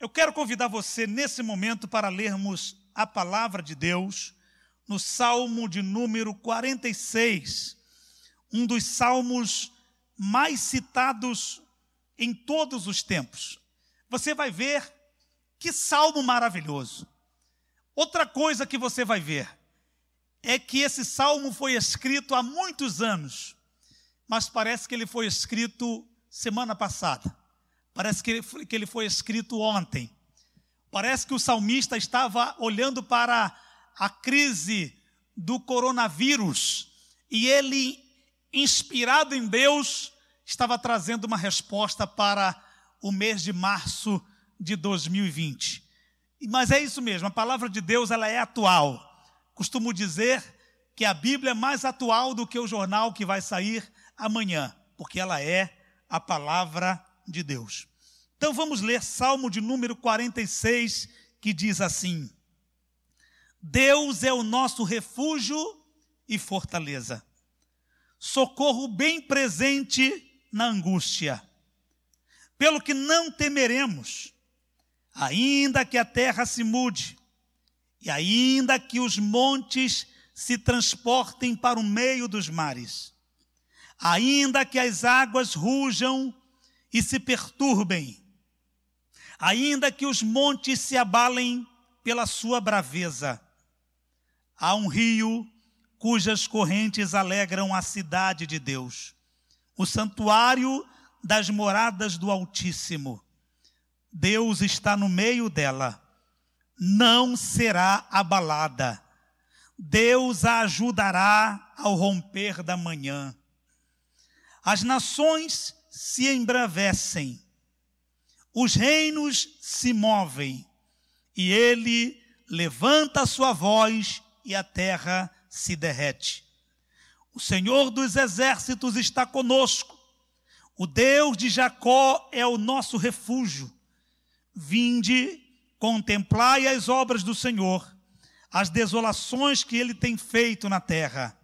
Eu quero convidar você nesse momento para lermos a palavra de Deus no Salmo de número 46, um dos salmos mais citados em todos os tempos. Você vai ver que salmo maravilhoso. Outra coisa que você vai ver é que esse salmo foi escrito há muitos anos, mas parece que ele foi escrito semana passada. Parece que ele, foi, escrito ontem. Parece que o salmista estava olhando para a crise do coronavírus e ele, inspirado em Deus, estava trazendo uma resposta para o mês de março de 2020. Mas é isso mesmo, a palavra de Deus ela é atual. Costumo dizer que a Bíblia é mais atual do que o jornal que vai sair amanhã, porque ela é a palavra de Deus. Então vamos ler Salmo de número 46, que diz assim: Deus é o nosso refúgio e fortaleza, socorro bem presente na angústia. Pelo que não temeremos, ainda que a terra se mude, e ainda que os montes se transportem para o meio dos mares, ainda que as águas rujam e se perturbem, ainda que os montes se abalem pela sua braveza, há um rio cujas correntes alegram a cidade de Deus, o santuário das moradas do Altíssimo. Deus está no meio dela, não será abalada. Deus a ajudará ao romper da manhã. As nações se embravecem, os reinos se movem, e ele levanta a sua voz e a terra se derrete. O Senhor dos exércitos está conosco, o Deus de Jacó é o nosso refúgio. Vinde, contemplai as obras do Senhor, as desolações que ele tem feito na terra.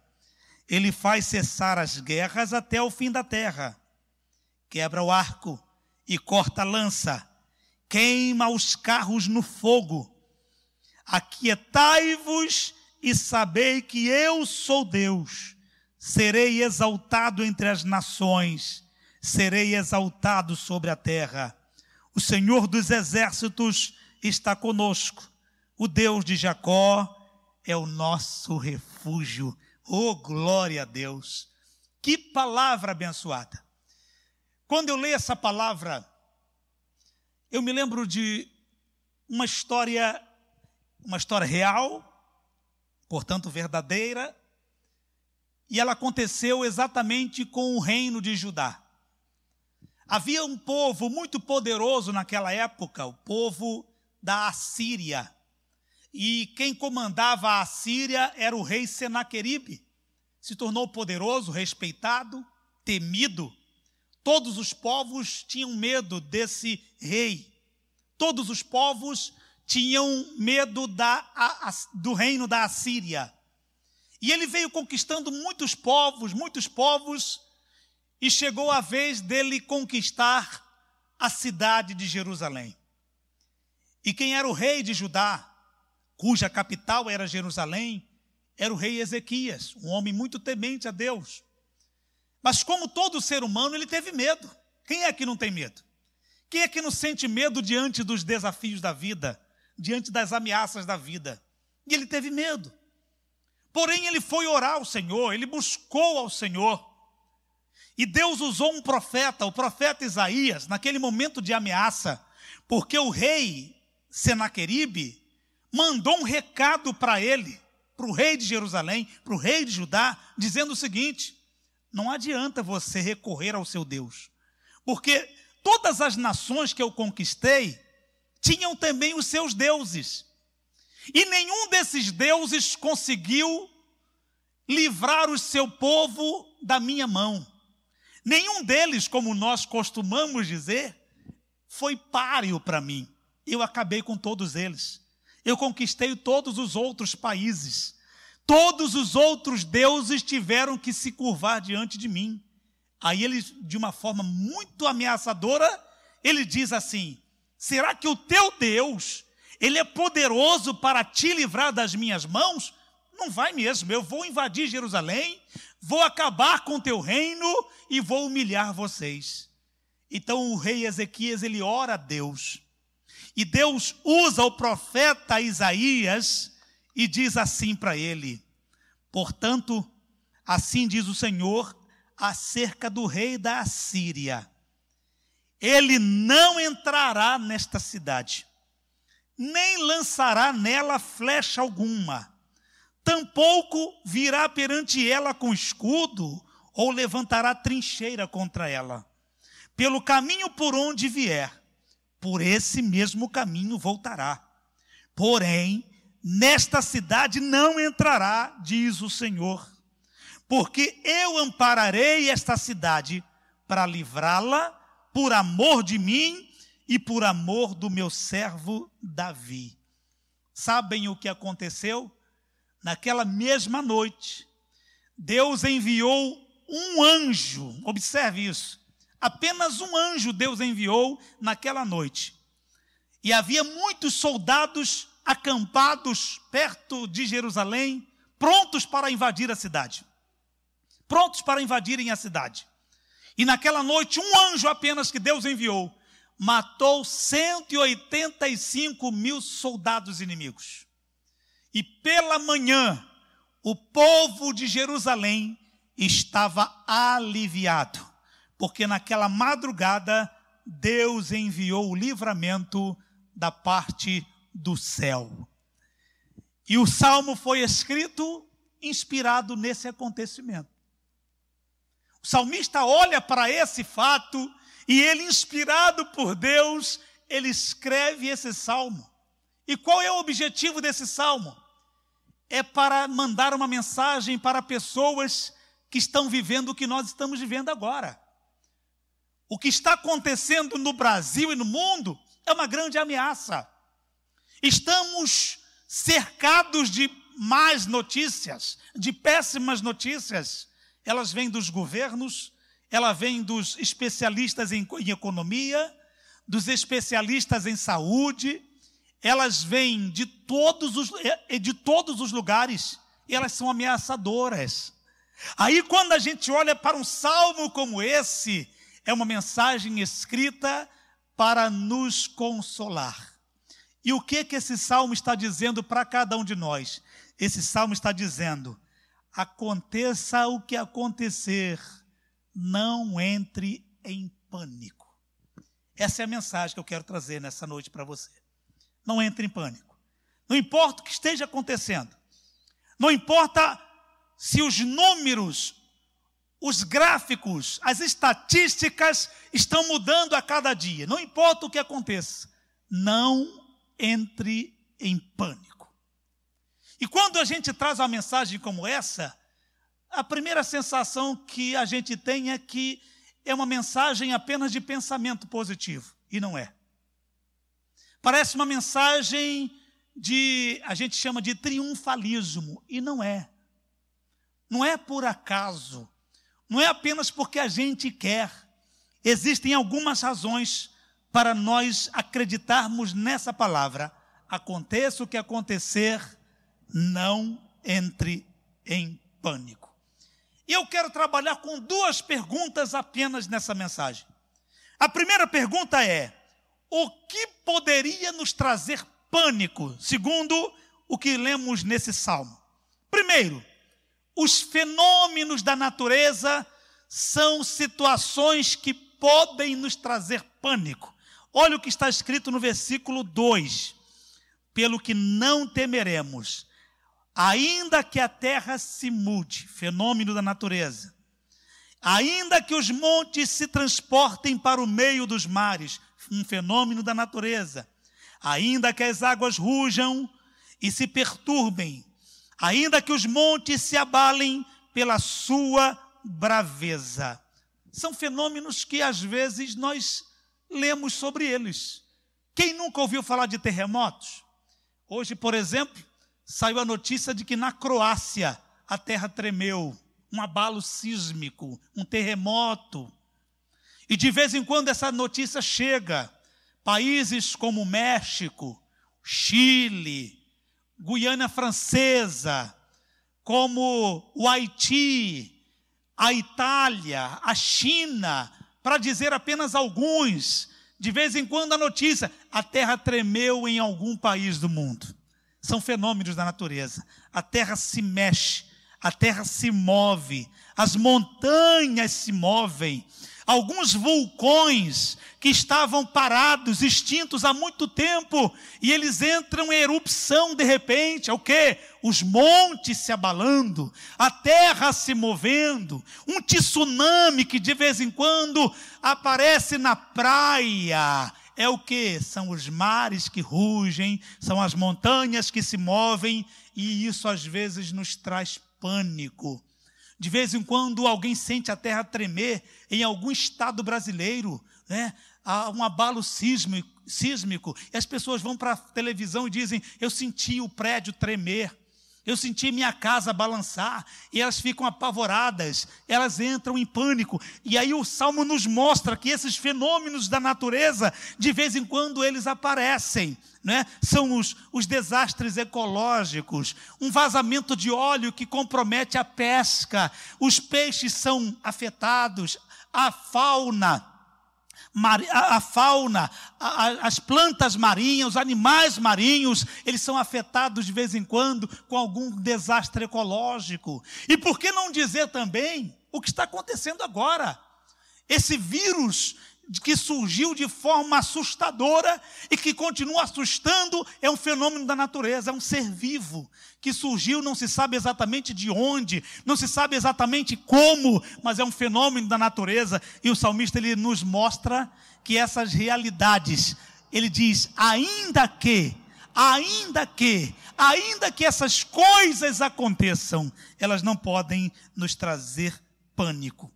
Ele faz cessar as guerras até o fim da terra. Quebra o arco e corta a lança. Queima os carros no fogo. Aquietai-vos e sabei que eu sou Deus. Serei exaltado entre as nações, serei exaltado sobre a terra. O Senhor dos exércitos está conosco. O Deus de Jacó é o nosso refúgio. Oh, glória a Deus! Que palavra abençoada! Quando eu leio essa palavra, eu me lembro de uma história, uma história real, portanto verdadeira, e ela aconteceu exatamente com o reino de Judá. Havia um povo muito poderoso naquela época, o povo da Assíria. E quem comandava a Assíria era o rei Senaqueribe. Se tornou poderoso, respeitado, temido. Todos os povos tinham medo desse rei. Todos os povos tinham medo da, a, a, do reino da Assíria. E ele veio conquistando muitos povos, muitos povos, e chegou a vez dele conquistar a cidade de Jerusalém. E quem era o rei de Judá? cuja capital era Jerusalém, era o rei Ezequias, um homem muito temente a Deus. Mas como todo ser humano, ele teve medo. Quem é que não tem medo? Quem é que não sente medo diante dos desafios da vida, diante das ameaças da vida? E ele teve medo. Porém, ele foi orar ao Senhor, ele buscou ao Senhor. E Deus usou um profeta, o profeta Isaías, naquele momento de ameaça, porque o rei Senaqueribe mandou um recado para ele, para o rei de Jerusalém, para o rei de Judá, dizendo o seguinte: não adianta você recorrer ao seu Deus, porque todas as nações que eu conquistei tinham também os seus deuses, e nenhum desses deuses conseguiu livrar o seu povo da minha mão. Nenhum deles, como nós costumamos dizer, foi páreo para mim. Eu acabei com todos eles eu conquistei todos os outros países. Todos os outros deuses tiveram que se curvar diante de mim. Aí ele, de uma forma muito ameaçadora, ele diz assim: Será que o teu Deus, ele é poderoso para te livrar das minhas mãos? Não vai mesmo. Eu vou invadir Jerusalém, vou acabar com o teu reino e vou humilhar vocês. Então o rei Ezequias ele ora a Deus. E Deus usa o profeta Isaías e diz assim para ele: Portanto, assim diz o Senhor acerca do rei da Assíria: Ele não entrará nesta cidade, nem lançará nela flecha alguma, tampouco virá perante ela com escudo, ou levantará trincheira contra ela. Pelo caminho por onde vier, por esse mesmo caminho voltará. Porém, nesta cidade não entrará, diz o Senhor, porque eu ampararei esta cidade para livrá-la por amor de mim e por amor do meu servo Davi. Sabem o que aconteceu? Naquela mesma noite, Deus enviou um anjo, observe isso, apenas um anjo Deus enviou naquela noite. E havia muitos soldados acampados perto de Jerusalém, prontos para invadir a cidade. Prontos para invadirem a cidade. E naquela noite, um anjo apenas que Deus enviou matou 185 mil soldados inimigos. E pela manhã, o povo de Jerusalém estava aliviado, porque naquela madrugada Deus enviou o livramento da parte do céu. E o salmo foi escrito inspirado nesse acontecimento. O salmista olha para esse fato e ele, inspirado por Deus, ele escreve esse salmo. E qual é o objetivo desse salmo? É para mandar uma mensagem para pessoas que estão vivendo o que nós estamos vivendo agora. O que está acontecendo no Brasil e no mundo é uma grande ameaça. Estamos cercados de más notícias, de péssimas notícias. Elas vêm dos governos, ela vem dos especialistas em, em economia, dos especialistas em saúde, elas vêm de todos os, de todos os lugares e elas são ameaçadoras. Aí, quando a gente olha para um salmo como esse, é uma mensagem escrita para nos consolar. E o que que esse salmo está dizendo para cada um de nós? Esse salmo está dizendo: aconteça o que acontecer, não entre em pânico. Essa é a mensagem que eu quero trazer nessa noite para você. Não entre em pânico. Não importa o que esteja acontecendo. Não importa se os números, os gráficos, as estatísticas estão mudando a cada dia. Não importa o que aconteça. Não entre em pânico. E quando a gente traz uma mensagem como essa, a primeira sensação que a gente tem é que é uma mensagem apenas de pensamento positivo, e não é. Parece uma mensagem de, a gente chama de triunfalismo, e não é. Não é por acaso, não é apenas porque a gente quer. Existem algumas razões para nós acreditarmos nessa palavra. Aconteça o que acontecer, não entre em pânico. E eu quero trabalhar com duas perguntas apenas nessa mensagem. A primeira pergunta é: o que poderia nos trazer pânico, segundo o que lemos nesse salmo? Primeiro, os fenômenos da natureza são situações que podem nos trazer pânico. Olha o que está escrito no versículo 2: Pelo que não temeremos, ainda que a terra se mude, fenômeno da natureza, ainda que os montes se transportem para o meio dos mares, um fenômeno da natureza, ainda que as águas rujam e se perturbem, ainda que os montes se abalem pela sua braveza. São fenômenos que às vezes nós lemos sobre eles. Quem nunca ouviu falar de terremotos? Hoje, por exemplo, saiu a notícia de que na Croácia a terra tremeu, um abalo sísmico, um terremoto. E de vez em quando essa notícia chega, Países como México, Chile, Guiana Francesa, como o Haiti, a Itália, a China, para dizer apenas alguns. De vez em quando a notícia: a terra tremeu em algum país do mundo. São fenômenos da natureza. A terra se mexe, a terra se move, as montanhas se movem, alguns vulcões que estavam parados, extintos há muito tempo, e eles entram em erupção de repente. É o que? Os montes se abalando, a terra se movendo, um tsunami que de vez em quando aparece na praia. É o que? São os mares que rugem, são as montanhas que se movem, e isso às vezes nos traz pânico. De vez em quando alguém sente a terra tremer em algum estado brasileiro, né? Há um abalo sísmico, sísmico e as pessoas vão para a televisão e dizem: Eu senti o prédio tremer. Eu senti minha casa balançar e elas ficam apavoradas, elas entram em pânico. E aí o salmo nos mostra que esses fenômenos da natureza, de vez em quando, eles aparecem. Né? São os, os desastres ecológicos, um vazamento de óleo que compromete a pesca, os peixes são afetados, a fauna a, fauna, as plantas marinhas, os animais marinhos, eles são afetados de vez em quando com algum desastre ecológico. E por que não dizer também o que está acontecendo agora? Esse vírus que surgiu de forma assustadora e que continua assustando, é um fenômeno da natureza, é um ser vivo que surgiu, não se sabe exatamente de onde, não se sabe exatamente como, mas é um fenômeno da natureza e o salmista ele nos mostra que essas realidades, ele diz: ainda que, ainda que, ainda que essas coisas aconteçam, elas não podem nos trazer pânico.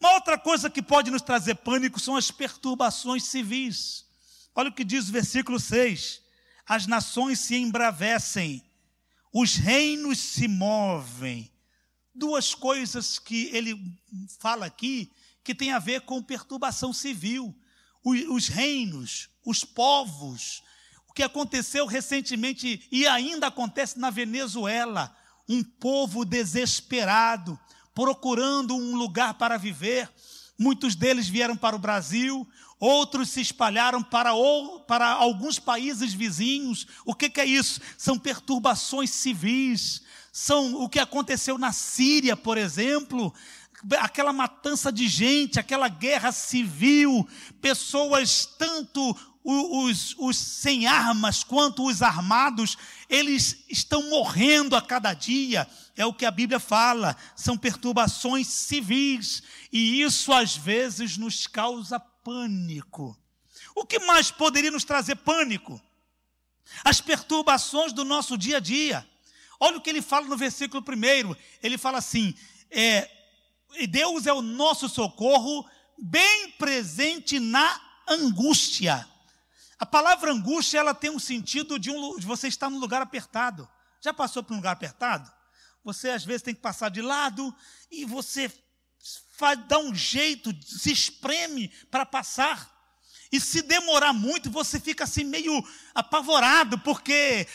Uma outra coisa que pode nos trazer pânico são as perturbações civis. Olha o que diz o versículo 6: As nações se embravecem, os reinos se movem. Duas coisas que ele fala aqui que tem a ver com perturbação civil. Os reinos, os povos, o que aconteceu recentemente e ainda acontece na Venezuela, um povo desesperado, procurando um lugar para viver. Muitos deles vieram para o Brasil, outros se espalharam para, ou, para alguns países vizinhos. O que, que é isso? São perturbações civis, são o que aconteceu na Síria, por exemplo, aquela matança de gente, aquela guerra civil, pessoas tanto os, os, sem armas quanto os armados, eles estão morrendo a cada dia. É o que a Bíblia fala, são perturbações civis, e isso às vezes nos causa pânico. O que mais poderia nos trazer pânico? As perturbações do nosso dia a dia. Olha o que ele fala no versículo primeiro. Ele fala assim: é, Deus é o nosso socorro, bem presente na angústia. A palavra angústia, ela tem um sentido de, um, de você estar num lugar apertado. Já passou por um lugar apertado? Você às vezes tem que passar de lado e você faz, dá um jeito, se espreme para passar. E se demorar muito, você fica assim meio apavorado, porque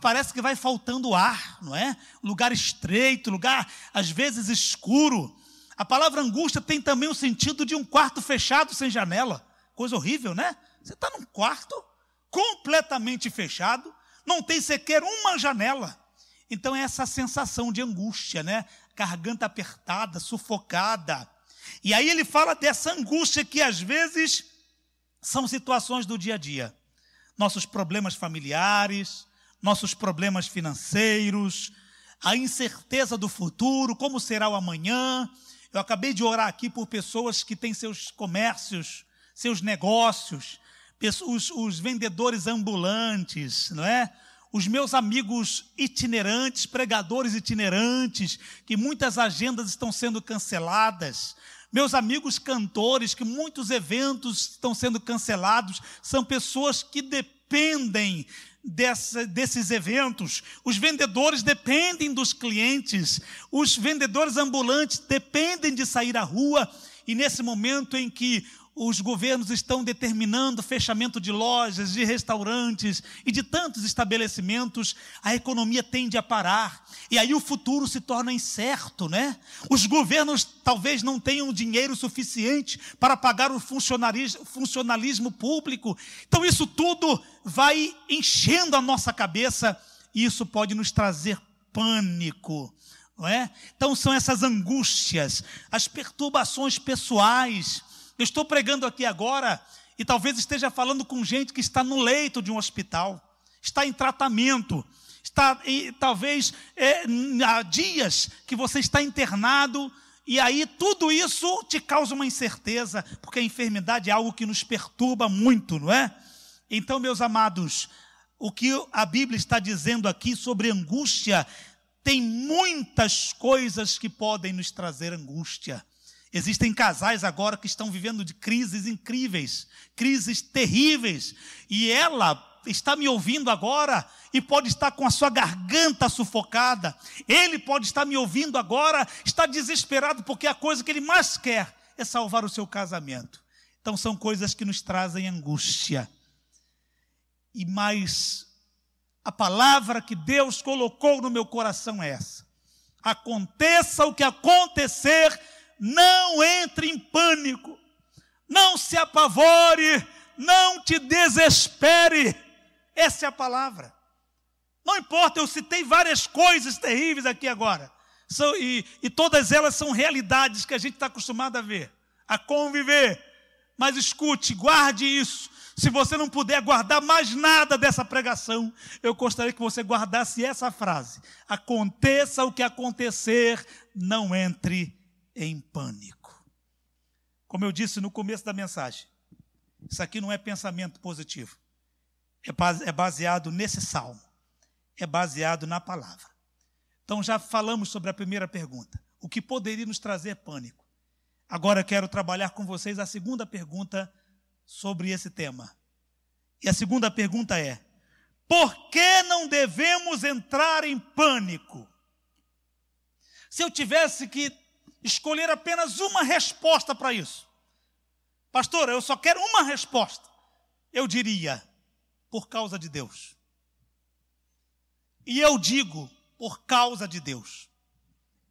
parece que vai faltando ar, não é? Lugar estreito, lugar às vezes escuro. A palavra angústia tem também o sentido de um quarto fechado sem janela. Coisa horrível, né? Você está num quarto completamente fechado, não tem sequer uma janela. Então é essa sensação de angústia, né? Garganta apertada, sufocada. E aí ele fala dessa angústia que às vezes são situações do dia a dia. Nossos problemas familiares, nossos problemas financeiros, a incerteza do futuro, como será o amanhã. Eu acabei de orar aqui por pessoas que têm seus comércios, seus negócios, os, os vendedores ambulantes, não é? Os meus amigos itinerantes, pregadores itinerantes, que muitas agendas estão sendo canceladas. Meus amigos cantores, que muitos eventos estão sendo cancelados, são pessoas que dependem dessa, desses eventos. Os vendedores dependem dos clientes, os vendedores ambulantes dependem de sair à rua. E nesse momento em que os governos estão determinando fechamento de lojas, de restaurantes e de tantos estabelecimentos, a economia tende a parar. E aí o futuro se torna incerto, né? Os governos talvez não tenham dinheiro suficiente para pagar o funcionalismo, público. Então isso tudo vai enchendo a nossa cabeça e isso pode nos trazer pânico. Não é? Então são essas angústias, as perturbações pessoais, eu estou pregando aqui agora e talvez esteja falando com gente que está no leito de um hospital, está em tratamento, está em, talvez é, há dias que você está internado e aí tudo isso te causa uma incerteza, porque a enfermidade é algo que nos perturba muito, não é? Então, meus amados, o que a Bíblia está dizendo aqui sobre angústia, tem muitas coisas que podem nos trazer angústia. Existem casais agora que estão vivendo de crises incríveis, crises terríveis, e ela está me ouvindo agora e pode estar com a sua garganta sufocada. Ele pode estar me ouvindo agora, está desesperado porque a coisa que ele mais quer é salvar o seu casamento. Então são coisas que nos trazem angústia. E mais a palavra que Deus colocou no meu coração é essa: aconteça o que acontecer, não entre em pânico, não se apavore, não te desespere. Essa é a palavra. Não importa, eu citei várias coisas terríveis aqui agora. São, e, e todas elas são realidades que a gente está acostumado a ver, a conviver. Mas escute, guarde isso. Se você não puder guardar mais nada dessa pregação, eu gostaria que você guardasse essa frase: Aconteça o que acontecer, não entre em pânico. Como eu disse no começo da mensagem, isso aqui não é pensamento positivo. É, é baseado nesse salmo. É baseado na palavra. Então já falamos sobre a primeira pergunta. O que poderia nos trazer pânico? Agora quero trabalhar com vocês a segunda pergunta sobre esse tema. E a segunda pergunta é: por que não devemos entrar em pânico? Se eu tivesse que escolher apenas uma resposta para isso. Pastor, eu só quero uma resposta. Eu diria, por causa de Deus. E eu digo, por causa de Deus.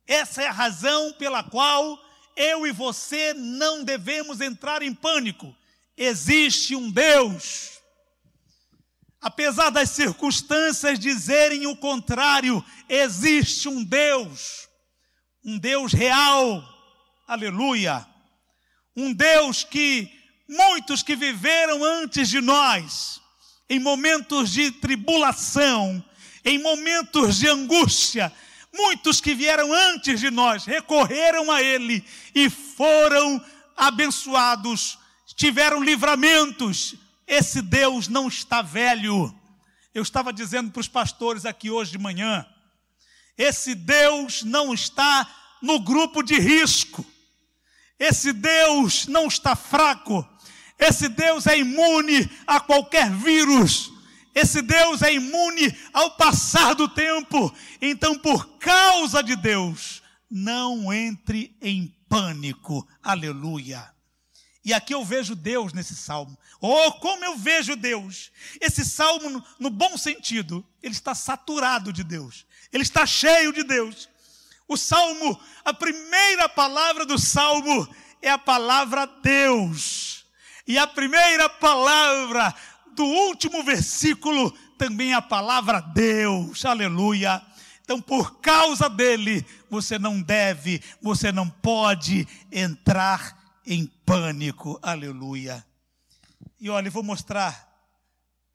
Essa é a razão pela qual eu e você não devemos entrar em pânico. Existe um Deus. Apesar das circunstâncias dizerem o contrário, existe um Deus um Deus real, aleluia, um Deus que muitos que viveram antes de nós, em momentos de tribulação, em momentos de angústia, muitos que vieram antes de nós recorreram a Ele e foram abençoados, tiveram livramentos. Esse Deus não está velho. Eu estava dizendo para os pastores aqui hoje de manhã, esse Deus não está no grupo de risco. Esse Deus não está fraco. Esse Deus é imune a qualquer vírus. Esse Deus é imune ao passar do tempo. Então, por causa de Deus, não entre em pânico. Aleluia. E aqui eu vejo Deus nesse salmo. Oh, como eu vejo Deus! Esse salmo, no, bom sentido, ele está saturado de Deus ele está cheio de Deus. O salmo, a primeira palavra do salmo é a palavra Deus. E a primeira palavra do último versículo também é a palavra Deus. Aleluia. Então, por causa dele, você não deve, você não pode entrar em pânico. Aleluia. E olha, eu vou mostrar,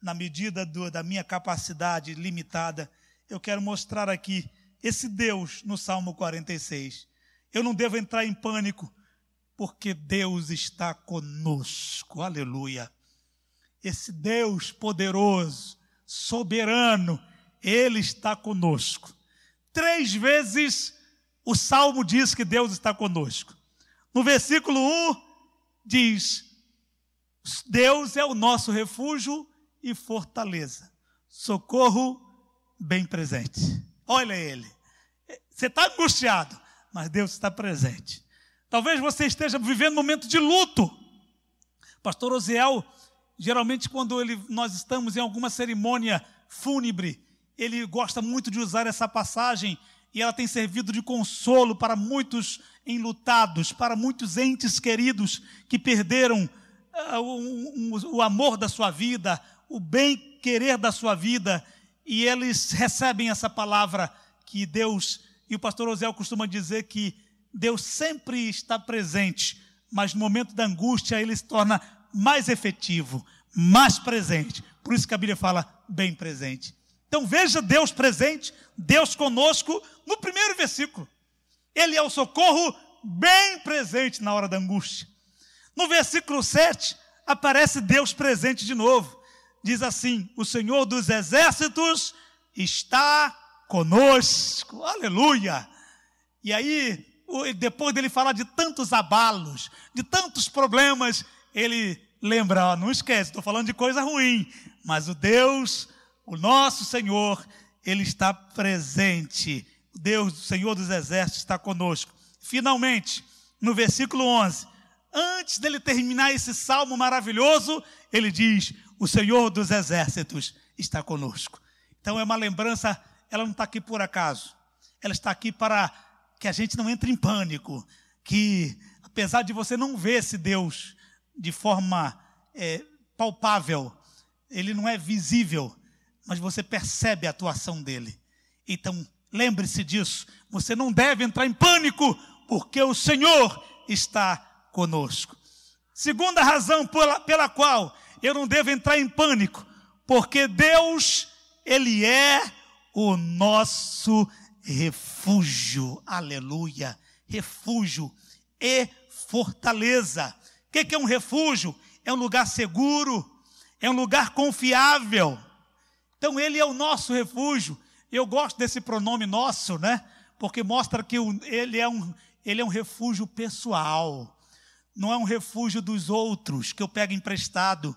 na medida do, da minha capacidade limitada, eu quero mostrar aqui esse Deus no Salmo 46. Eu não devo entrar em pânico, porque Deus está conosco. Aleluia. Esse Deus poderoso, soberano, Ele está conosco. Três vezes o salmo diz que Deus está conosco. No versículo 1 diz: Deus é o nosso refúgio e fortaleza, socorro bem presente. Olha ele. Você está angustiado, mas Deus está presente. Talvez você esteja vivendo um momento de luto. Pastor Osiel, geralmente quando ele, nós estamos em alguma cerimônia fúnebre, ele gosta muito de usar essa passagem e ela tem servido de consolo para muitos enlutados, para muitos entes queridos que perderam uh, o, o amor da sua vida, o bem querer da sua vida, e eles recebem essa palavra que Deus, e o pastor Osiel costuma dizer que Deus sempre está presente, mas no momento da angústia ele se torna mais efetivo, mais presente. Por isso que a Bíblia fala bem presente. Então veja Deus presente, Deus conosco, no primeiro versículo. Ele é o socorro bem presente na hora da angústia. No versículo 7, aparece Deus presente de novo. Diz assim: O Senhor dos exércitos está conosco. Aleluia! E aí, depois dele falar de tantos abalos, de tantos problemas, ele lembra: ó, não esquece, estou falando de coisa ruim, mas o Deus, o nosso Senhor, ele está presente. Deus, o Senhor dos exércitos, está conosco. Finalmente, no versículo 11, antes dele terminar esse salmo maravilhoso, ele diz: O Senhor dos exércitos está conosco. Então é uma lembrança, ela não está aqui por acaso, ela está aqui para que a gente não entre em pânico, que apesar de você não ver esse Deus de forma é, palpável, ele não é visível, mas você percebe a atuação dele. Então, lembre-se disso. Você não deve entrar em pânico, porque o Senhor está conosco. Segunda razão pela, pela qual eu não devo entrar em pânico, porque Deus, Ele é o nosso refúgio. Aleluia. Refúgio e fortaleza. O que é um refúgio? É um lugar seguro, é um lugar confiável. Então, Ele é o nosso refúgio. Eu gosto desse pronome nosso, né? Porque mostra que ele é um, ele é um refúgio pessoal, não é um refúgio dos outros que eu pego emprestado.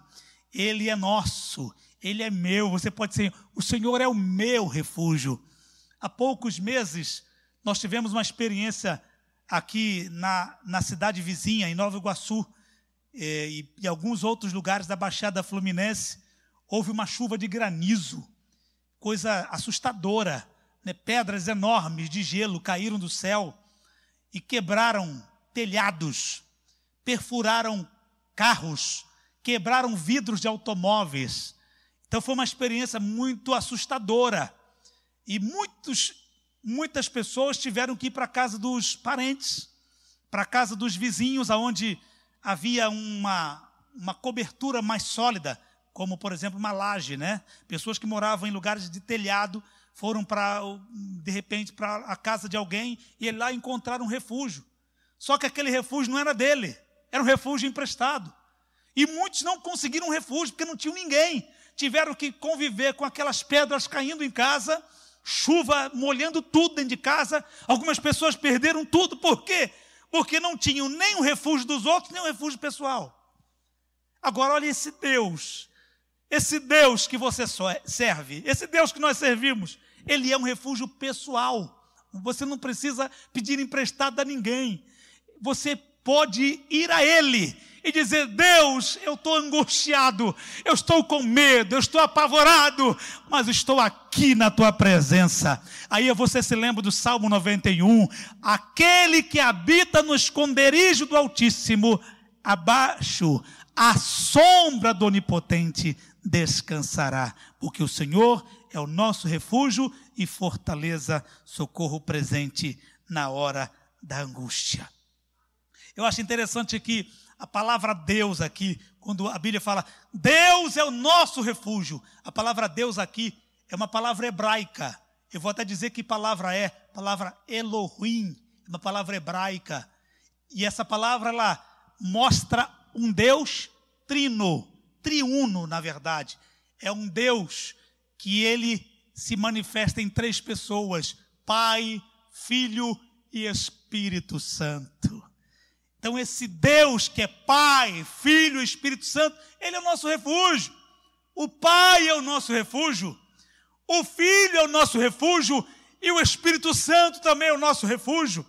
Ele é nosso, ele é meu. Você pode dizer, o Senhor é o meu refúgio. Há poucos meses, nós tivemos uma experiência aqui na, na cidade vizinha, em Nova Iguaçu, eh, e, e alguns outros lugares da Baixada Fluminense. Houve uma chuva de granizo, coisa assustadora. Né? Pedras enormes de gelo caíram do céu e quebraram telhados, perfuraram carros, quebraram vidros de automóveis. Então foi uma experiência muito assustadora. E muitos, muitas pessoas tiveram que ir para a casa dos parentes, para a casa dos vizinhos, aonde havia uma, uma cobertura mais sólida, como por exemplo uma laje, né? Pessoas que moravam em lugares de telhado foram para, de repente, para a casa de alguém e lá encontraram um refúgio. Só que aquele refúgio não era dele, era um refúgio emprestado. E muitos não conseguiram um refúgio porque não tinham ninguém. Tiveram que conviver com aquelas pedras caindo em casa, chuva molhando tudo dentro de casa. Algumas pessoas perderam tudo. Por quê? Porque não tinham nem o refúgio dos outros, nem o refúgio pessoal. Agora, olha esse Deus. Esse Deus que você serve, esse Deus que nós servimos, ele é um refúgio pessoal. Você não precisa pedir emprestado a ninguém. Você pode ir a Ele e dizer: Deus, eu estou angustiado, eu estou com medo, eu estou apavorado, mas estou aqui na tua presença. Aí você se lembra do Salmo 91: aquele que habita no esconderijo do Altíssimo, abaixo, à sombra do Onipotente, descansará, porque o Senhor é o nosso refúgio e fortaleza, socorro presente na hora da angústia. Eu acho interessante que a palavra Deus aqui, quando a Bíblia fala Deus é o nosso refúgio, a palavra Deus aqui é uma palavra hebraica. Eu vou até dizer que palavra é, palavra Elohim, uma palavra hebraica. E essa palavra ela mostra um Deus trino, triuno, na verdade. É um Deus que ele se manifesta em três pessoas: Pai, Filho e Espírito Santo. Então, esse Deus que é Pai, Filho e Espírito Santo, ele é o nosso refúgio. O Pai é o nosso refúgio. O Filho é o nosso refúgio. E o Espírito Santo também é o nosso refúgio.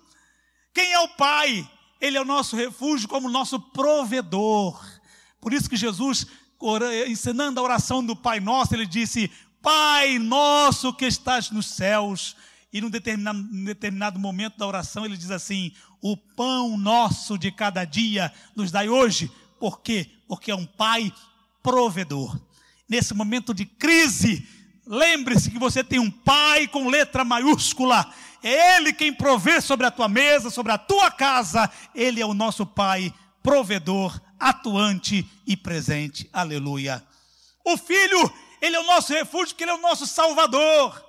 Quem é o Pai? Ele é o nosso refúgio como nosso provedor Por isso que Jesus, ensinando a oração do Pai Nosso, ele disse: Pai nosso que estás nos céus. E num determinado, num determinado momento da oração ele diz assim: O pão nosso de cada dia nos dai hoje. Por quê? Porque é um Pai provedor. Nesse momento de crise, lembre-se que você tem um Pai com letra maiúscula. É Ele quem provê sobre a tua mesa, sobre a tua casa. Ele é o nosso Pai provedor, atuante e presente. Aleluia. O Filho ele é o nosso refúgio, porque Ele é o nosso Salvador.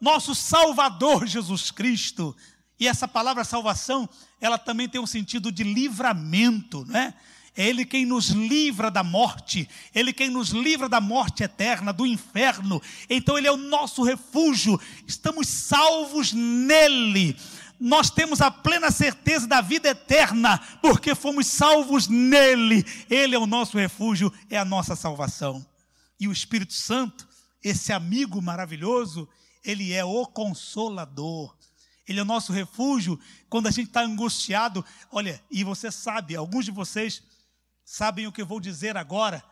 Nosso Salvador Jesus Cristo. E essa palavra salvação, ela também tem um sentido de livramento, né? É Ele quem nos livra da morte, Ele quem nos livra da morte eterna, do inferno. Então Ele é o nosso refúgio, estamos salvos nele. Nós temos a plena certeza da vida eterna, porque fomos salvos nele. Ele é o nosso refúgio, é a nossa salvação. E o Espírito Santo, esse amigo maravilhoso, ele é o consolador. Ele é o nosso refúgio quando a gente está angustiado. Olha, e você sabe, alguns de vocês sabem o que eu vou dizer agora,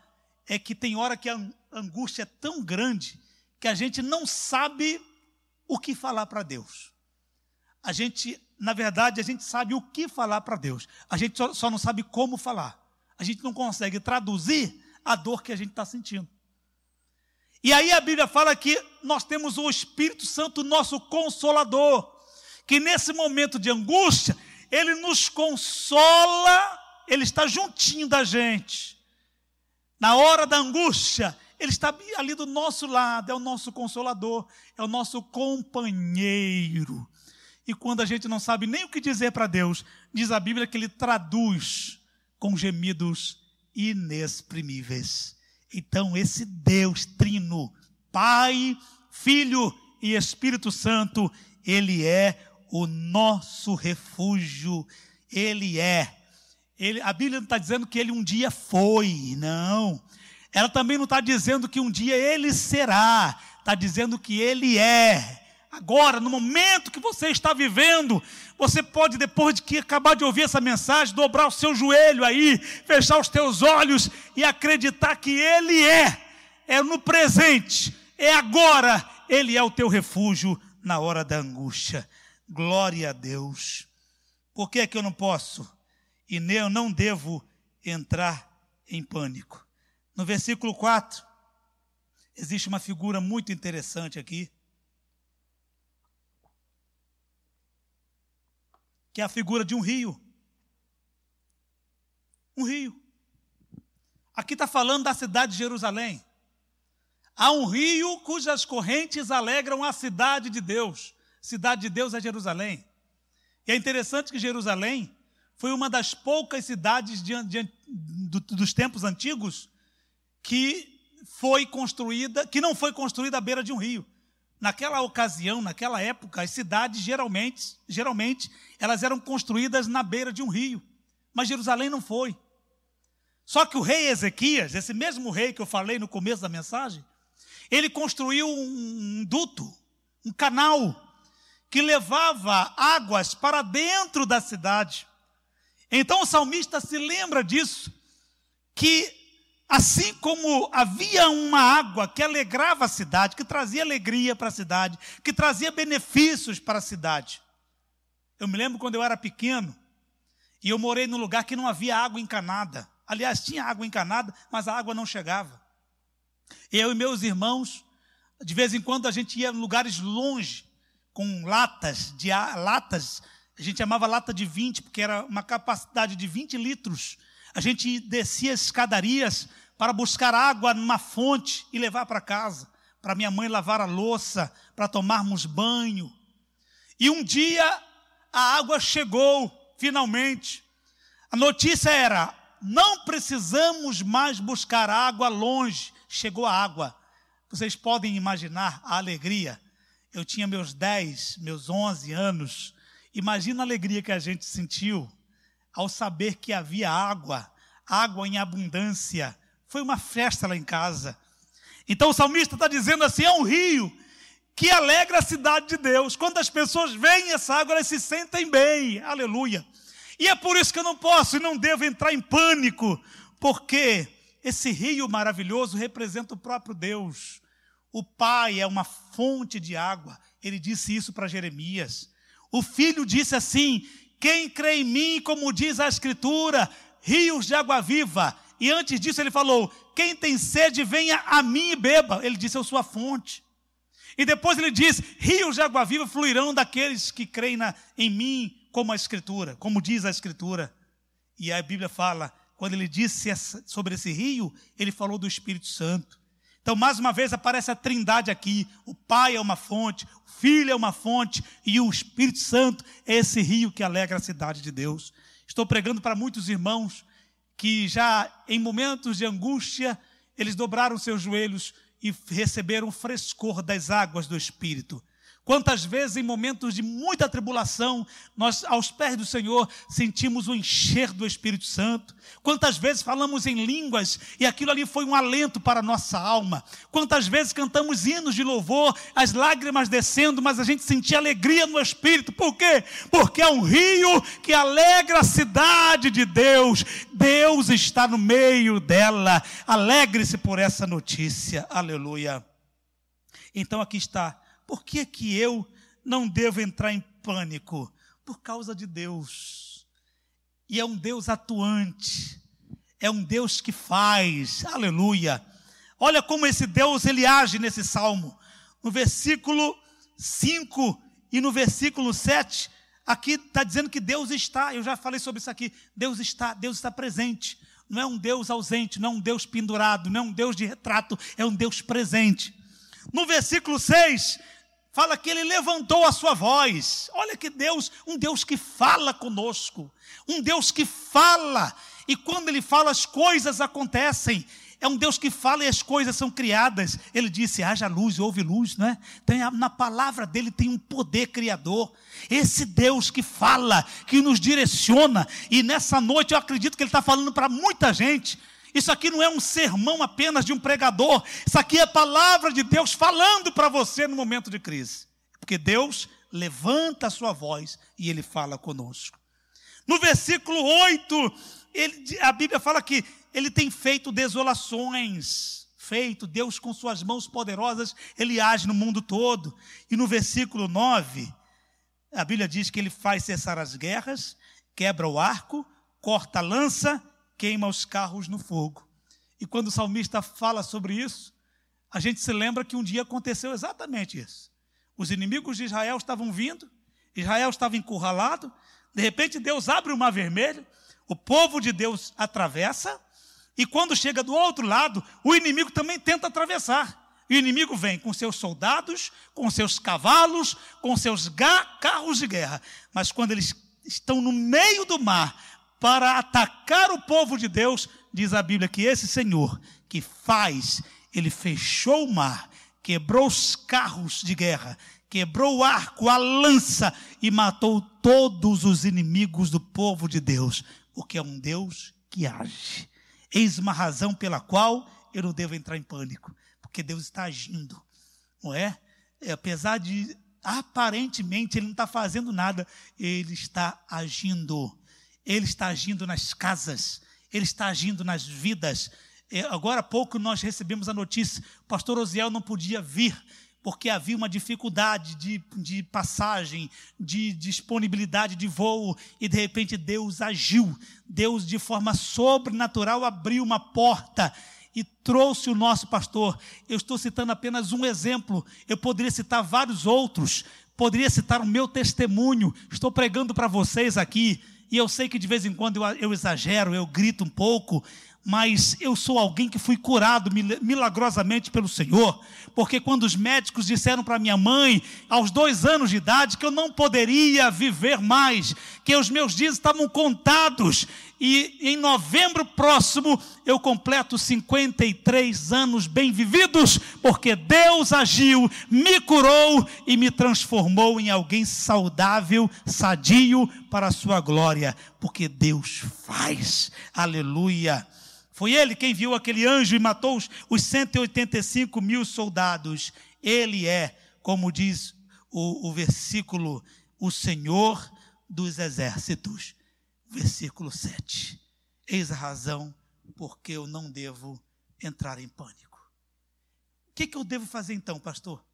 é que tem hora que a angústia é tão grande que a gente não sabe o que falar para Deus. A gente, na verdade, a gente sabe o que falar para Deus. A gente só, só não sabe como falar. A gente não consegue traduzir a dor que a gente está sentindo. E aí a Bíblia fala que nós temos o Espírito Santo, nosso consolador, que nesse momento de angústia, ele nos consola, ele está juntinho da gente. Na hora da angústia, ele está ali do nosso lado, é o nosso consolador, é o nosso companheiro. E quando a gente não sabe nem o que dizer para Deus, diz a Bíblia que ele traduz com gemidos inexprimíveis. Então, esse Deus trino, Pai, Filho e Espírito Santo, ele é o nosso refúgio, ele é. Ele, a Bíblia não está dizendo que ele um dia foi, não. Ela também não está dizendo que um dia ele será, está dizendo que ele é. Agora, no momento que você está vivendo, você pode, depois de que acabar de ouvir essa mensagem, dobrar o seu joelho aí, fechar os teus olhos e acreditar que Ele é, é no presente, é agora, Ele é o teu refúgio na hora da angústia. Glória a Deus. Por que é que eu não posso e eu não devo entrar em pânico? No versículo 4, existe uma figura muito interessante aqui que é a figura de um rio. Um rio. Aqui está falando da cidade de Jerusalém. Há um rio cujas correntes alegram a cidade de Deus. Cidade de Deus é Jerusalém. E é interessante que Jerusalém foi uma das poucas cidades de, de, do, dos tempos antigos que foi construída, que não foi construída à beira de um rio. Naquela ocasião, naquela época, as cidades geralmente, geralmente, elas eram construídas na beira de um rio. Mas Jerusalém não foi. Só que o rei Ezequias, esse mesmo rei que eu falei no começo da mensagem, ele construiu um duto, um canal que levava águas para dentro da cidade. Então o salmista se lembra disso, que Assim como havia uma água que alegrava a cidade, que trazia alegria para a cidade, que trazia benefícios para a cidade. Eu me lembro quando eu era pequeno e eu morei num lugar que não havia água encanada. Aliás, tinha água encanada, mas a água não chegava. Eu e meus irmãos, de vez em quando a gente ia em lugares longe, com latas de latas, a gente chamava lata de 20, porque era uma capacidade de 20 litros a gente descia as escadarias para buscar água numa fonte e levar para casa, para minha mãe lavar a louça, para tomarmos banho. E um dia a água chegou, finalmente. A notícia era: não precisamos mais buscar água longe, chegou a água. Vocês podem imaginar a alegria. Eu tinha meus 10, meus 11 anos. Imagina a alegria que a gente sentiu ao saber que havia água, água em abundância. Foi uma festa lá em casa. Então o salmista está dizendo assim: é um rio que alegra a cidade de Deus. Quando as pessoas veem essa água, elas se sentem bem. Aleluia. E é por isso que eu não posso e não devo entrar em pânico, porque esse rio maravilhoso representa o próprio Deus. O Pai é uma fonte de água. Ele disse isso para Jeremias. O filho disse assim: Quem crê em mim, como diz a Escritura, rios de água viva. E antes disso ele falou: Quem tem sede, venha a mim e beba. Ele disse: Eu sou a fonte. E depois ele diz: Rios de água viva fluirão daqueles que creem na, em mim, como a Escritura, como diz a Escritura. E a Bíblia fala: quando ele disse sobre esse rio, ele falou do Espírito Santo. Então, mais uma vez, aparece a trindade aqui: o Pai é uma fonte, o Filho é uma fonte e o Espírito Santo é esse rio que alegra a cidade de Deus. Estou pregando para muitos irmãos que já em momentos de angústia, eles dobraram seus joelhos e receberam o frescor das águas do Espírito. Quantas vezes, em momentos de muita tribulação, nós, aos pés do Senhor, sentimos o encher do Espírito Santo. Quantas vezes falamos em línguas e aquilo ali foi um alento para a nossa alma. Quantas vezes cantamos hinos de louvor, as lágrimas descendo, mas a gente sentia alegria no Espírito. Por quê? Porque é um rio que alegra a cidade de Deus. Deus está no meio dela. Alegre-se por essa notícia. Aleluia. Então aqui está por que, que eu não devo entrar em pânico? Por causa de Deus. E é um Deus atuante. É um Deus que faz. Aleluia. Olha como esse Deus ele age nesse salmo. No versículo 5 e no versículo 7, aqui está dizendo que Deus está. Eu já falei sobre isso aqui. Deus está, Deus está presente. Não é um Deus ausente, não é um Deus pendurado, não é um Deus de retrato, é um Deus presente. No versículo 6, fala que ele levantou a sua voz. Olha que Deus, um Deus que fala conosco, um Deus que fala, e quando ele fala, as coisas acontecem. É um Deus que fala e as coisas são criadas. Ele disse: haja luz, houve luz, não é? Tem, na palavra dele tem um poder criador. Esse Deus que fala, que nos direciona, e nessa noite eu acredito que ele está falando para muita gente. Isso aqui não é um sermão apenas de um pregador. Isso aqui é palavra de Deus falando para você no momento de crise. Porque Deus levanta a sua voz e ele fala conosco. No versículo 8, ele, a Bíblia fala que ele tem feito desolações. Feito, Deus com suas mãos poderosas, ele age no mundo todo. E no versículo 9, a Bíblia diz que ele faz cessar as guerras, quebra o arco, corta a lança queima os carros no fogo. E quando o salmista fala sobre isso, a gente se lembra que um dia aconteceu exatamente isso. Os inimigos de Israel estavam vindo, Israel estava encurralado, de repente Deus abre o mar vermelho, o povo de Deus atravessa, e quando chega do outro lado, o inimigo também tenta atravessar. E o inimigo vem com seus soldados, com seus cavalos, com seus carros de guerra. Mas quando eles estão no meio do mar, para atacar o povo de Deus, diz a Bíblia que esse Senhor que faz, ele fechou o mar, quebrou os carros de guerra, quebrou o arco, a lança e matou todos os inimigos do povo de Deus, porque é um Deus que age. Eis uma razão pela qual eu não devo entrar em pânico, porque Deus está agindo, não é? é apesar de aparentemente ele não está fazendo nada, ele está agindo. Ele está agindo nas casas, Ele está agindo nas vidas. É, agora há pouco nós recebemos a notícia: o pastor Osiel não podia vir, porque havia uma dificuldade de, de passagem, de disponibilidade de voo, e de repente Deus agiu. Deus, de forma sobrenatural, abriu uma porta e trouxe o nosso pastor. Eu estou citando apenas um exemplo, eu poderia citar vários outros, poderia citar o meu testemunho. Estou pregando para vocês aqui e eu sei que de vez em quando eu, eu exagero, eu grito um pouco, mas eu sou alguém que fui curado milagrosamente pelo Senhor, porque quando os médicos disseram para minha mãe, aos dois anos de idade, que eu não poderia viver mais, que os meus dias estavam contados, e em novembro próximo eu completo 53 anos bem vividos, porque Deus agiu, me curou e me transformou em alguém saudável, sadio para a sua glória, porque Deus faz, aleluia. Foi ele quem viu aquele anjo e matou os, os 185 mil soldados. Ele é, como diz o, o versículo, o Senhor dos exércitos. Versículo 7. Eis a razão porque eu não devo entrar em pânico. O que, que eu devo fazer então, pastor?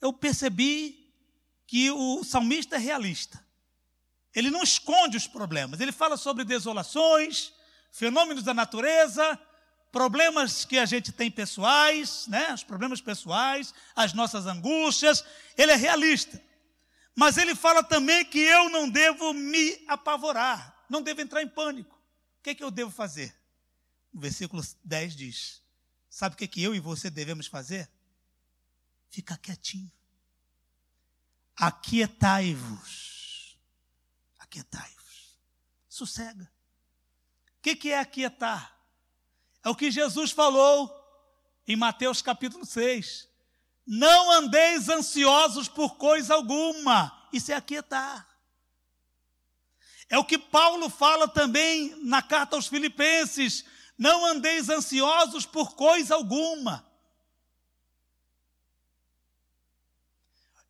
Eu percebi que o salmista é realista. Ele não esconde os problemas, ele fala sobre desolações, fenômenos da natureza, problemas que a gente tem pessoais, né? Os problemas pessoais, as nossas angústias. Ele é realista. Mas ele fala também que eu não devo me apavorar, não devo entrar em pânico. O que, é que eu devo fazer? O versículo 10 diz: Sabe o que, é que eu e você devemos fazer? Ficar quietinho. Aquietai-vos. Aquietai-vos. Sossega. O que, que é aquietar? É o que Jesus falou em Mateus capítulo 6. Não andeis ansiosos por coisa alguma. Isso é aquietar. É o que Paulo fala também na carta aos Filipenses. Não andeis ansiosos por coisa alguma.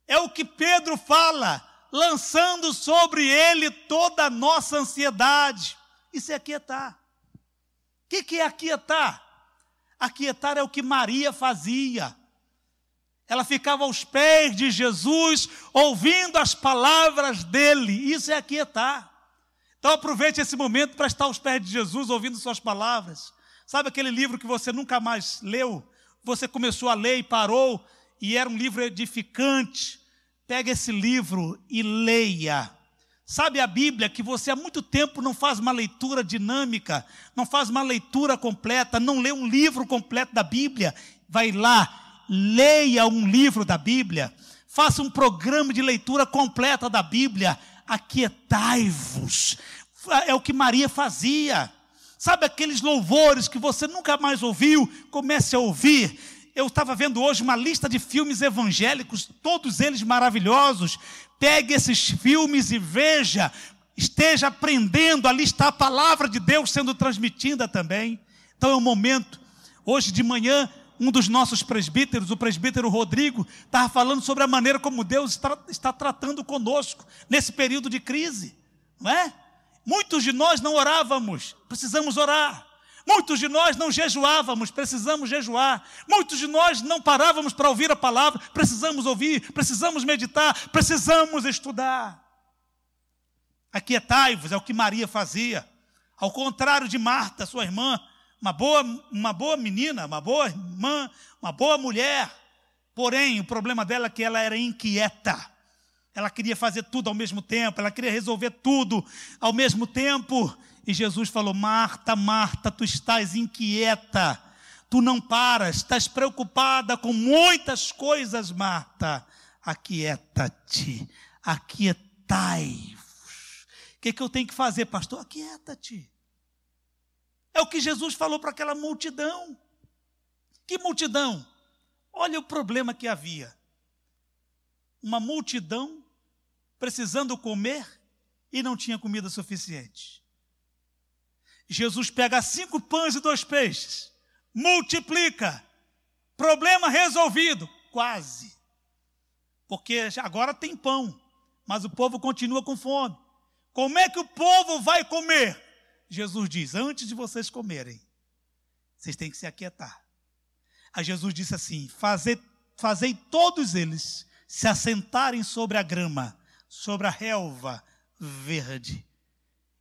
É o que Pedro fala, lançando sobre ele toda a nossa ansiedade. Isso é aquietar. O que, é aquietar? Aquietar é o que Maria fazia. Ela ficava aos pés de Jesus, ouvindo as palavras dele. Isso é aquietar. Então aproveite esse momento para estar aos pés de Jesus, ouvindo suas palavras. Sabe aquele livro que você nunca mais leu? Você começou a ler e parou, e era um livro edificante. Pega esse livro e leia. Sabe a Bíblia que você há muito tempo não faz uma leitura dinâmica, não faz uma leitura completa, não lê um livro completo da Bíblia? Vai lá, leia um livro da Bíblia, faça um programa de leitura completa da Bíblia, aquietai-vos. É o que Maria fazia. Sabe aqueles louvores que você nunca mais ouviu? Comece a ouvir eu estava vendo hoje uma lista de filmes evangélicos, todos eles maravilhosos. Pegue esses filmes e veja, esteja aprendendo, ali está a palavra de Deus sendo transmitida também. Então é um momento. Hoje de manhã, um dos nossos presbíteros, o presbítero Rodrigo, estava falando sobre a maneira como Deus está, está tratando conosco nesse período de crise, não é? Muitos de nós não orávamos, precisamos orar. Muitos de nós não jejuávamos, precisamos jejuar. Muitos de nós não parávamos para ouvir a palavra, precisamos ouvir, precisamos meditar, precisamos estudar. Aquietai-vos, é o que Maria fazia. Ao contrário de Marta, sua irmã, uma boa, uma boa menina, uma boa irmã, uma boa mulher. Porém, o problema dela é que ela era inquieta. Ela queria fazer tudo ao mesmo tempo, ela queria resolver tudo ao mesmo tempo. E Jesus falou: Marta, Marta, tu estás inquieta, tu não paras, estás preocupada com muitas coisas, Marta. Aquieta-te, aquietai-vos. O que, que eu tenho que fazer, pastor? Aquieta-te. É o que Jesus falou para aquela multidão. Que multidão? Olha o problema que havia. Uma multidão precisando comer e não tinha comida suficiente. Jesus pega cinco pães e dois peixes, multiplica, problema resolvido, quase. Porque agora tem pão, mas o povo continua com fome. Como é que o povo vai comer? Jesus diz: antes de vocês comerem, vocês têm que se aquietar. Aí Jesus disse assim: fazei, fazei todos eles se assentarem sobre a grama, sobre a relva verde.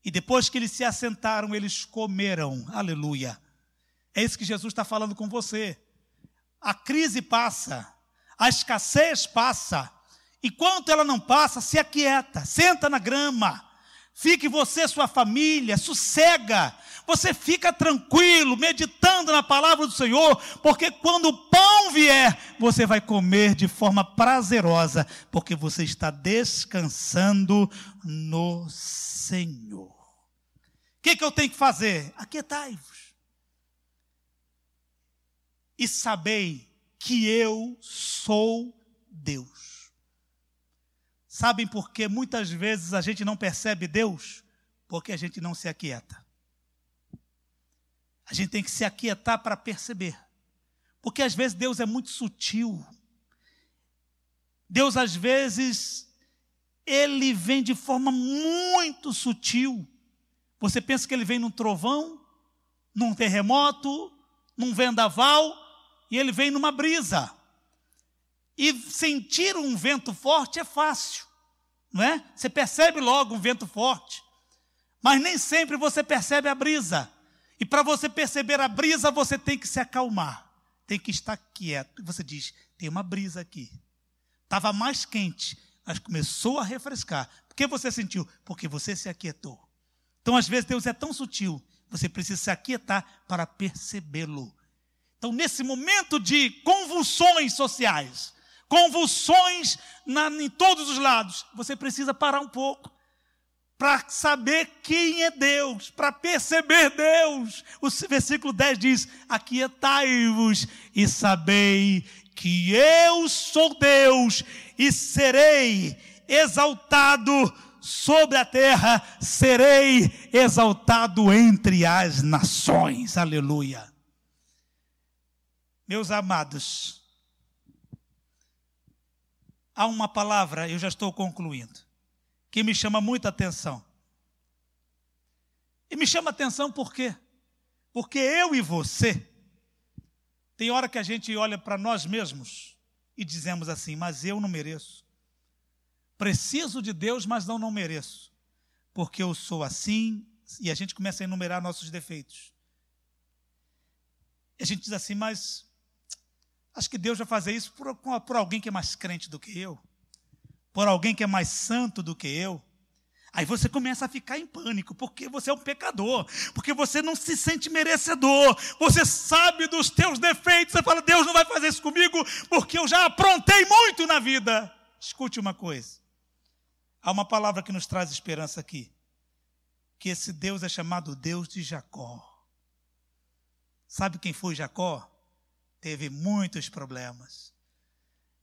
E depois que eles se assentaram, eles comeram. Aleluia. É isso que Jesus está falando com você. A crise passa, a escassez passa. Enquanto ela não passa, se aquieta, senta na grama. Fique você, sua família, sossega. Você fica tranquilo, meditando na palavra do Senhor, porque quando o pão vier, você vai comer de forma prazerosa, porque você está descansando no Senhor que, que eu tenho que fazer? Aquietai-vos. E sabei que eu sou Deus. Sabem por que muitas vezes a gente não percebe Deus? Porque a gente não se aquieta. A gente tem que se aquietar para perceber. Porque às vezes Deus é muito sutil. Deus, às vezes, ele vem de forma muito sutil. Você pensa que ele vem num trovão, num terremoto, num vendaval, e ele vem numa brisa. E sentir um vento forte é fácil, não é? Você percebe logo um vento forte, mas nem sempre você percebe a brisa. E para você perceber a brisa, você tem que se acalmar, tem que estar quieto. Você diz: tem uma brisa aqui. Estava mais quente, mas começou a refrescar. Por que você sentiu? Porque você se aquietou. Então, às vezes, Deus é tão sutil, você precisa se aquietar para percebê-lo. Então, nesse momento de convulsões sociais, convulsões na, em todos os lados, você precisa parar um pouco para saber quem é Deus, para perceber Deus. O versículo 10 diz: Aquietai-vos e sabei que eu sou Deus e serei exaltado sobre a terra, serei exaltado entre as nações. Aleluia. Meus amados, há uma palavra, eu já estou concluindo, que me chama muita atenção. E me chama atenção por quê? Porque eu e você, tem hora que a gente olha para nós mesmos e dizemos assim: Mas eu não mereço. Preciso de Deus, mas não, não mereço. Porque eu sou assim, e a gente começa a enumerar nossos defeitos. E a gente diz assim: Mas Acho que Deus vai fazer isso por, por alguém que é mais crente do que eu, por alguém que é mais santo do que eu. Aí você começa a ficar em pânico, porque você é um pecador, porque você não se sente merecedor, você sabe dos teus defeitos, você fala, Deus não vai fazer isso comigo, porque eu já aprontei muito na vida. Escute uma coisa, há uma palavra que nos traz esperança aqui, que esse Deus é chamado Deus de Jacó. Sabe quem foi Jacó? Teve muitos problemas.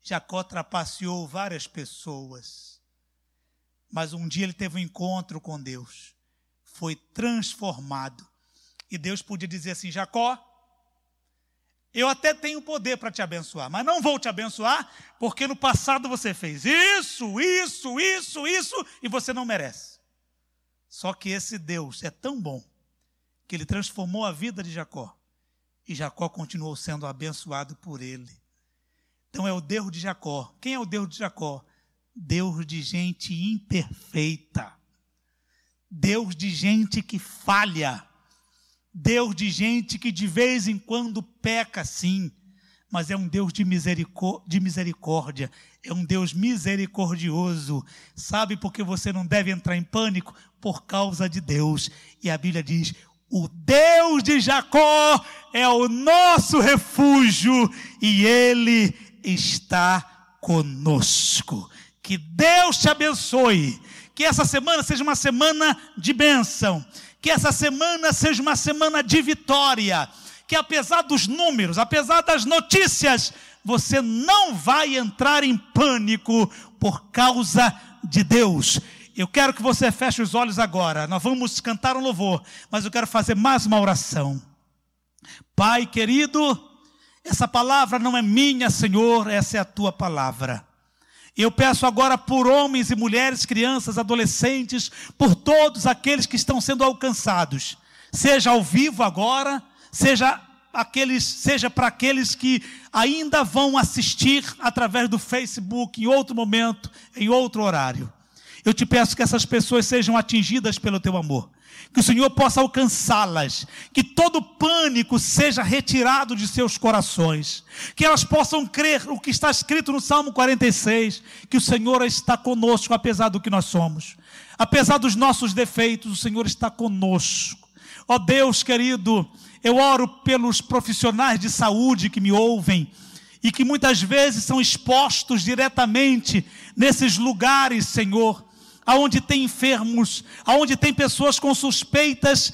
Jacó trapaceou várias pessoas. Mas um dia ele teve um encontro com Deus. Foi transformado. E Deus podia dizer assim: Jacó, eu até tenho poder para te abençoar, mas não vou te abençoar porque no passado você fez isso, isso, isso, isso e você não merece. Só que esse Deus é tão bom que ele transformou a vida de Jacó e Jacó continuou sendo abençoado por ele. Então é o Deus de Jacó. Quem é o Deus de Jacó? Deus de gente imperfeita. Deus de gente que falha. Deus de gente que de vez em quando peca sim, mas é um Deus de, de misericórdia, é um Deus misericordioso. Sabe por que você não deve entrar em pânico? Por causa de Deus. E a Bíblia diz: o Deus de Jacó é o nosso refúgio e Ele está conosco. Que Deus te abençoe. Que essa semana seja uma semana de bênção. Que essa semana seja uma semana de vitória. Que apesar dos números, apesar das notícias, você não vai entrar em pânico por causa de Deus. Eu quero que você feche os olhos agora. Nós vamos cantar um louvor, mas eu quero fazer mais uma oração. Pai querido, essa palavra não é minha, Senhor, essa é a tua palavra. Eu peço agora por homens e mulheres, crianças, adolescentes, por todos aqueles que estão sendo alcançados, seja ao vivo agora, seja aqueles, seja para aqueles que ainda vão assistir através do Facebook em outro momento, em outro horário. Eu te peço que essas pessoas sejam atingidas pelo teu amor. Que o Senhor possa alcançá-las. Que todo pânico seja retirado de seus corações. Que elas possam crer o que está escrito no Salmo 46. Que o Senhor está conosco, apesar do que nós somos. Apesar dos nossos defeitos, o Senhor está conosco. Ó oh Deus querido, eu oro pelos profissionais de saúde que me ouvem e que muitas vezes são expostos diretamente nesses lugares, Senhor aonde tem enfermos, aonde tem pessoas com suspeitas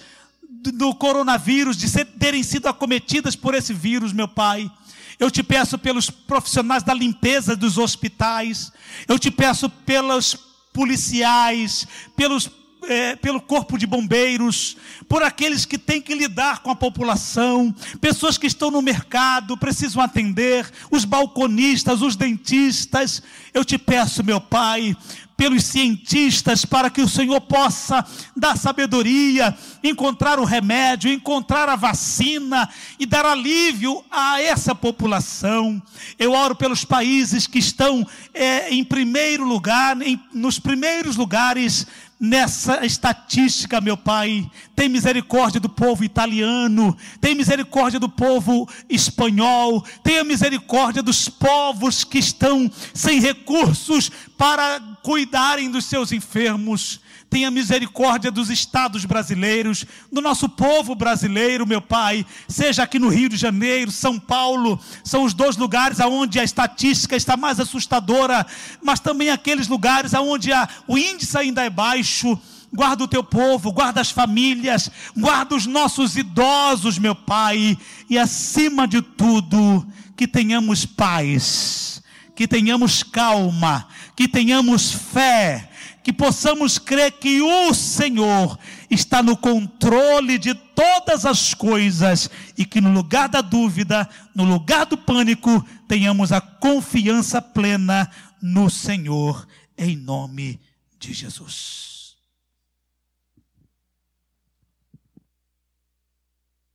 do coronavírus, de ser, terem sido acometidas por esse vírus, meu Pai. Eu te peço pelos profissionais da limpeza dos hospitais, eu te peço pelos policiais, pelos é, pelo corpo de bombeiros, por aqueles que têm que lidar com a população, pessoas que estão no mercado, precisam atender, os balconistas, os dentistas. Eu te peço, meu Pai, pelos cientistas, para que o Senhor possa dar sabedoria, encontrar o remédio, encontrar a vacina e dar alívio a essa população. Eu oro pelos países que estão é, em primeiro lugar, em, nos primeiros lugares nessa estatística, meu Pai. Tem misericórdia do povo italiano, tem misericórdia do povo espanhol, tenha misericórdia dos povos que estão sem recursos para cuidarem dos seus enfermos tenha misericórdia dos estados brasileiros, do nosso povo brasileiro, meu Pai, seja aqui no Rio de Janeiro, São Paulo, são os dois lugares onde a estatística está mais assustadora, mas também aqueles lugares onde a, o índice ainda é baixo. Guarda o teu povo, guarda as famílias, guarda os nossos idosos, meu Pai, e acima de tudo, que tenhamos paz, que tenhamos calma, que tenhamos fé, que possamos crer que o Senhor está no controle de todas as coisas e que no lugar da dúvida, no lugar do pânico, tenhamos a confiança plena no Senhor, em nome de Jesus.